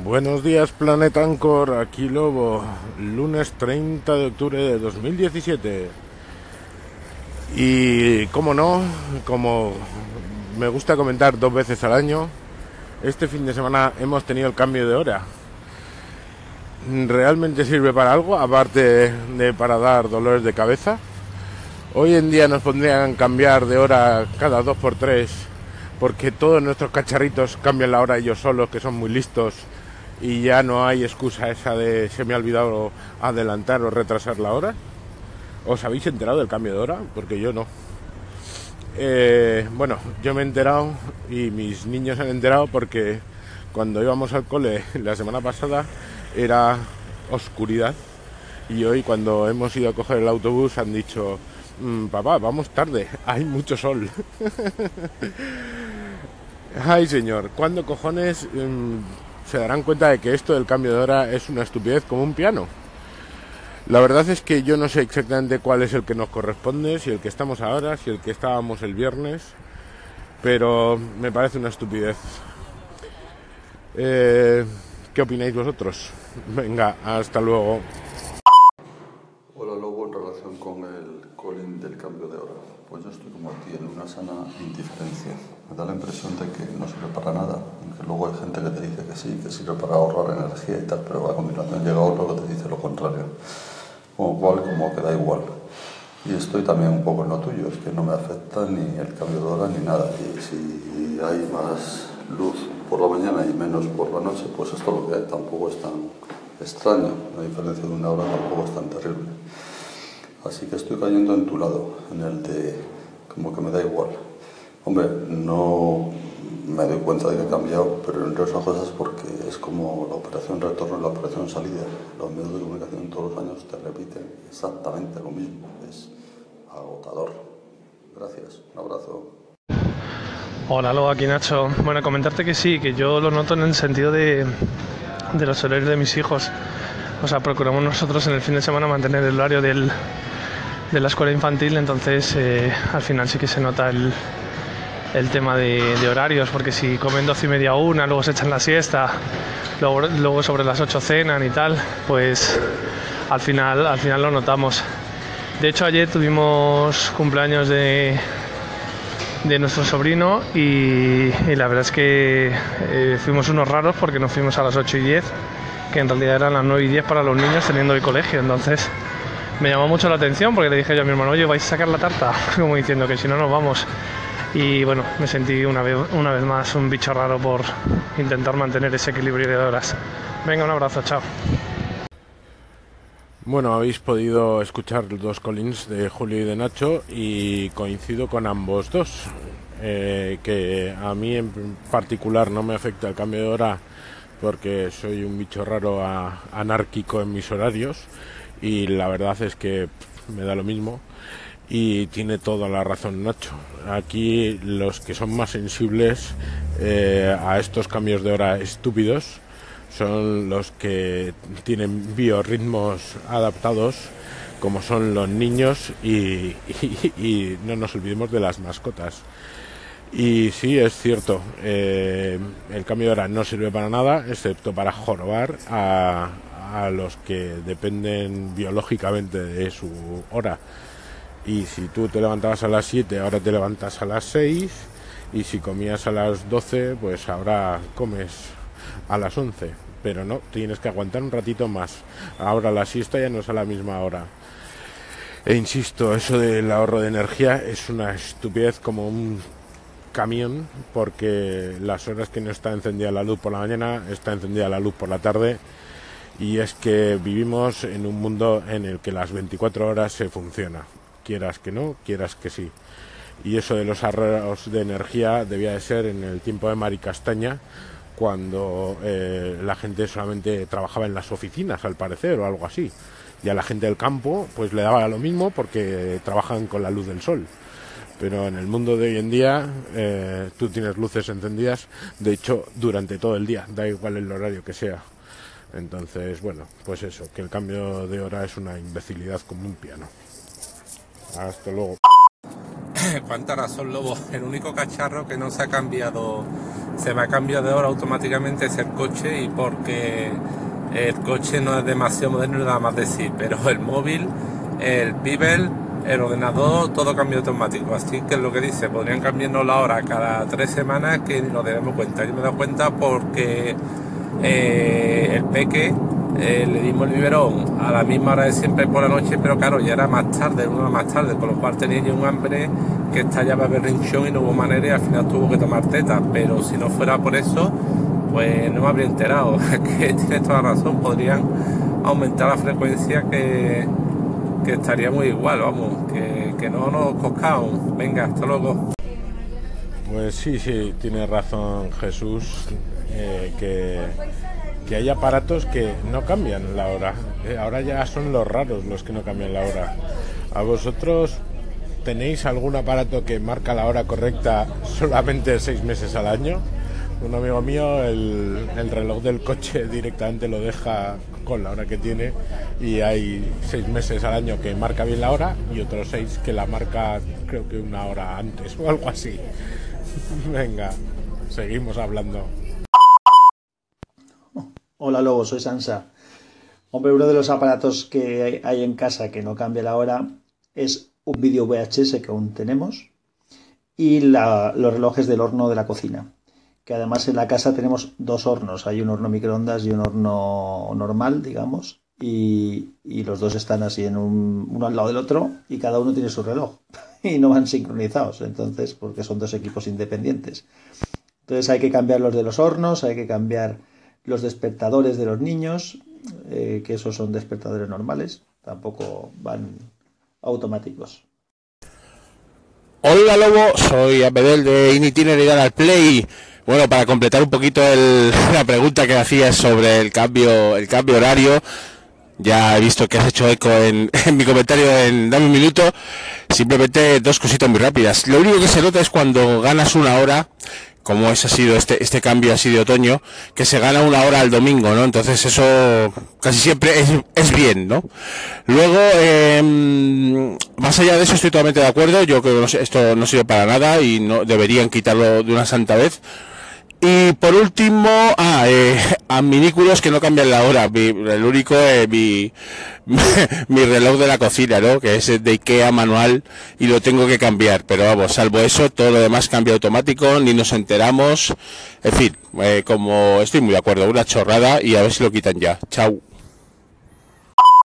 Buenos días, Planeta Ancor. Aquí Lobo, lunes 30 de octubre de 2017. Y como no, como me gusta comentar dos veces al año, este fin de semana hemos tenido el cambio de hora. ¿Realmente sirve para algo, aparte de para dar dolores de cabeza? Hoy en día nos pondrían cambiar de hora cada dos por tres, porque todos nuestros cacharritos cambian la hora ellos solos, que son muy listos, y ya no hay excusa esa de se me ha olvidado adelantar o retrasar la hora. ¿Os habéis enterado del cambio de hora? Porque yo no. Eh, bueno, yo me he enterado y mis niños han enterado porque cuando íbamos al cole la semana pasada era oscuridad y hoy cuando hemos ido a coger el autobús han dicho Mm, papá, vamos tarde, hay mucho sol. Ay, señor, ¿cuándo cojones mm, se darán cuenta de que esto del cambio de hora es una estupidez como un piano? La verdad es que yo no sé exactamente cuál es el que nos corresponde, si el que estamos ahora, si el que estábamos el viernes, pero me parece una estupidez. Eh, ¿Qué opináis vosotros? Venga, hasta luego. Hola Lobo, en relación con el colín del cambio de hora. Pues yo estoy como a ti, en una sana indiferencia. Me da la impresión de que no sirve para nada, luego hay gente que te dice que sí, que sirve para ahorrar energía y tal, pero a continuación llega otro que te dice lo contrario. Con lo cual, como que da igual. Y estoy también un poco en lo tuyo, es que no me afecta ni el cambio de hora ni nada. Y si hay más luz por la mañana y menos por la noche, pues esto lo que hay tampoco es tan extraño, la diferencia de una hora tampoco es tan terrible. Así que estoy cayendo en tu lado, en el de como que me da igual. Hombre, no me doy cuenta de que he cambiado, pero entre otras cosas porque es como la operación retorno y la operación salida. Los medios de comunicación todos los años te repiten exactamente lo mismo. Es agotador. Gracias, un abrazo. Hola, luego aquí Nacho. Bueno, comentarte que sí, que yo lo noto en el sentido de, de los horarios de mis hijos. O sea, procuramos nosotros en el fin de semana mantener el horario del, de la escuela infantil, entonces eh, al final sí que se nota el, el tema de, horarios, porque si comen 12 y media una, luego se echan la siesta, luego, luego sobre las 8 cenan y tal, pues al final, al final lo notamos. De hecho, ayer tuvimos cumpleaños de, de nuestro sobrino y, y, la verdad es que eh, fuimos unos raros porque nos fuimos a las 8 y 10, que en realidad eran las 9 y 10 para los niños teniendo el colegio. Entonces me llamó mucho la atención porque le dije yo a mi hermano, oye, vais a sacar la tarta, como diciendo que si no nos vamos. Y bueno, me sentí una vez, una vez más un bicho raro por intentar mantener ese equilibrio de horas. Venga, un abrazo, chao. Bueno, habéis podido escuchar dos Collins de Julio y de Nacho y coincido con ambos dos. Eh, que a mí en particular no me afecta el cambio de hora porque soy un bicho raro a, anárquico en mis horarios y la verdad es que me da lo mismo y tiene toda la razón Nacho. Aquí los que son más sensibles eh, a estos cambios de hora estúpidos son los que tienen biorritmos adaptados, como son los niños y, no nos olvidemos de las mascotas. Y sí, es cierto, eh, el cambio de hora no sirve para nada, excepto para jorobar a los que dependen biológicamente de su hora. Y si tú te levantabas a las 7, ahora te levantas a las 6, y si comías a las 12, pues ahora comes a las 11 pero no, tienes que aguantar un ratito más. Ahora la siesta ya no es a la misma hora. E insisto, eso del ahorro de energía es una estupidez como un camión, porque las horas que no está encendida la luz por la mañana, está encendida la luz por la tarde. Y es que vivimos en un mundo en el que las 24 horas se funciona. Quieras que no, quieras que sí. Y eso de los ahorros de energía debía de ser en el tiempo de Mari Castaña, cuando eh, la gente solamente trabajaba en las oficinas, al parecer, o algo así. Y a la gente del campo, pues le daba lo mismo porque trabajan con la luz del sol. Pero en el mundo de hoy en día, eh, tú tienes luces encendidas, de hecho, durante todo el día, da igual el horario que sea. Entonces, bueno, pues eso, que el cambio de hora es una imbecilidad como un piano. Hasta luego. cuánta razón, Lobo. El único cacharro que no se ha cambiado, se me ha cambiado de hora automáticamente es el coche y porque el coche no es demasiado moderno nada más decir, pero el móvil, el Pibel, el ordenador, todo cambia automático. Así que es lo que dice, podrían cambiarnos la hora cada tres semanas que ni nos debemos cuenta. Yo me he dado cuenta porque eh, el peque eh, le dimos el biberón a la misma hora de siempre por la noche, pero claro, ya era más tarde, una más tarde, con lo cual tenía yo un hambre que estallaba berrinchón y no hubo manera y al final tuvo que tomar teta. Pero si no fuera por eso, pues no me habría enterado. que tienes toda razón, podrían aumentar la frecuencia que, que estaría muy igual, vamos, que, que no nos coscamos. Venga, hasta luego. Pues sí, sí, tiene razón Jesús, eh, que, que hay aparatos que no cambian la hora. Eh, ahora ya son los raros los que no cambian la hora. ¿A vosotros tenéis algún aparato que marca la hora correcta solamente seis meses al año? Un amigo mío el, el reloj del coche directamente lo deja con la hora que tiene y hay seis meses al año que marca bien la hora y otros seis que la marca creo que una hora antes o algo así. Venga, seguimos hablando. Hola Lobo, soy Sansa. Hombre, uno de los aparatos que hay en casa que no cambia la hora es un vídeo VHS que aún tenemos y los relojes del horno de la cocina. Que además en la casa tenemos dos hornos. Hay un horno microondas y un horno normal, digamos. Y, y los dos están así en un, uno al lado del otro y cada uno tiene su reloj. y no van sincronizados, entonces, porque son dos equipos independientes. Entonces hay que cambiar los de los hornos, hay que cambiar los despertadores de los niños, eh, que esos son despertadores normales, tampoco van automáticos. Hola Lobo, soy Abedel de Initineridad al Play. Bueno, para completar un poquito el, la pregunta que hacías sobre el cambio, el cambio horario, ya he visto que has hecho eco en, en, mi comentario en Dame un minuto. Simplemente dos cositas muy rápidas. Lo único que se nota es cuando ganas una hora, como ese ha sido este, este cambio así de otoño, que se gana una hora al domingo, ¿no? Entonces eso casi siempre es, es bien, ¿no? Luego, eh, más allá de eso estoy totalmente de acuerdo. Yo creo que no, esto no sirve para nada y no deberían quitarlo de una santa vez. Y por último, ah, eh, adminículos que no cambian la hora. Mi, el único, eh, mi, mi reloj de la cocina, ¿no? Que es de Ikea manual y lo tengo que cambiar. Pero vamos, salvo eso, todo lo demás cambia automático, ni nos enteramos. En fin, eh, como estoy muy de acuerdo, una chorrada y a ver si lo quitan ya. Chao.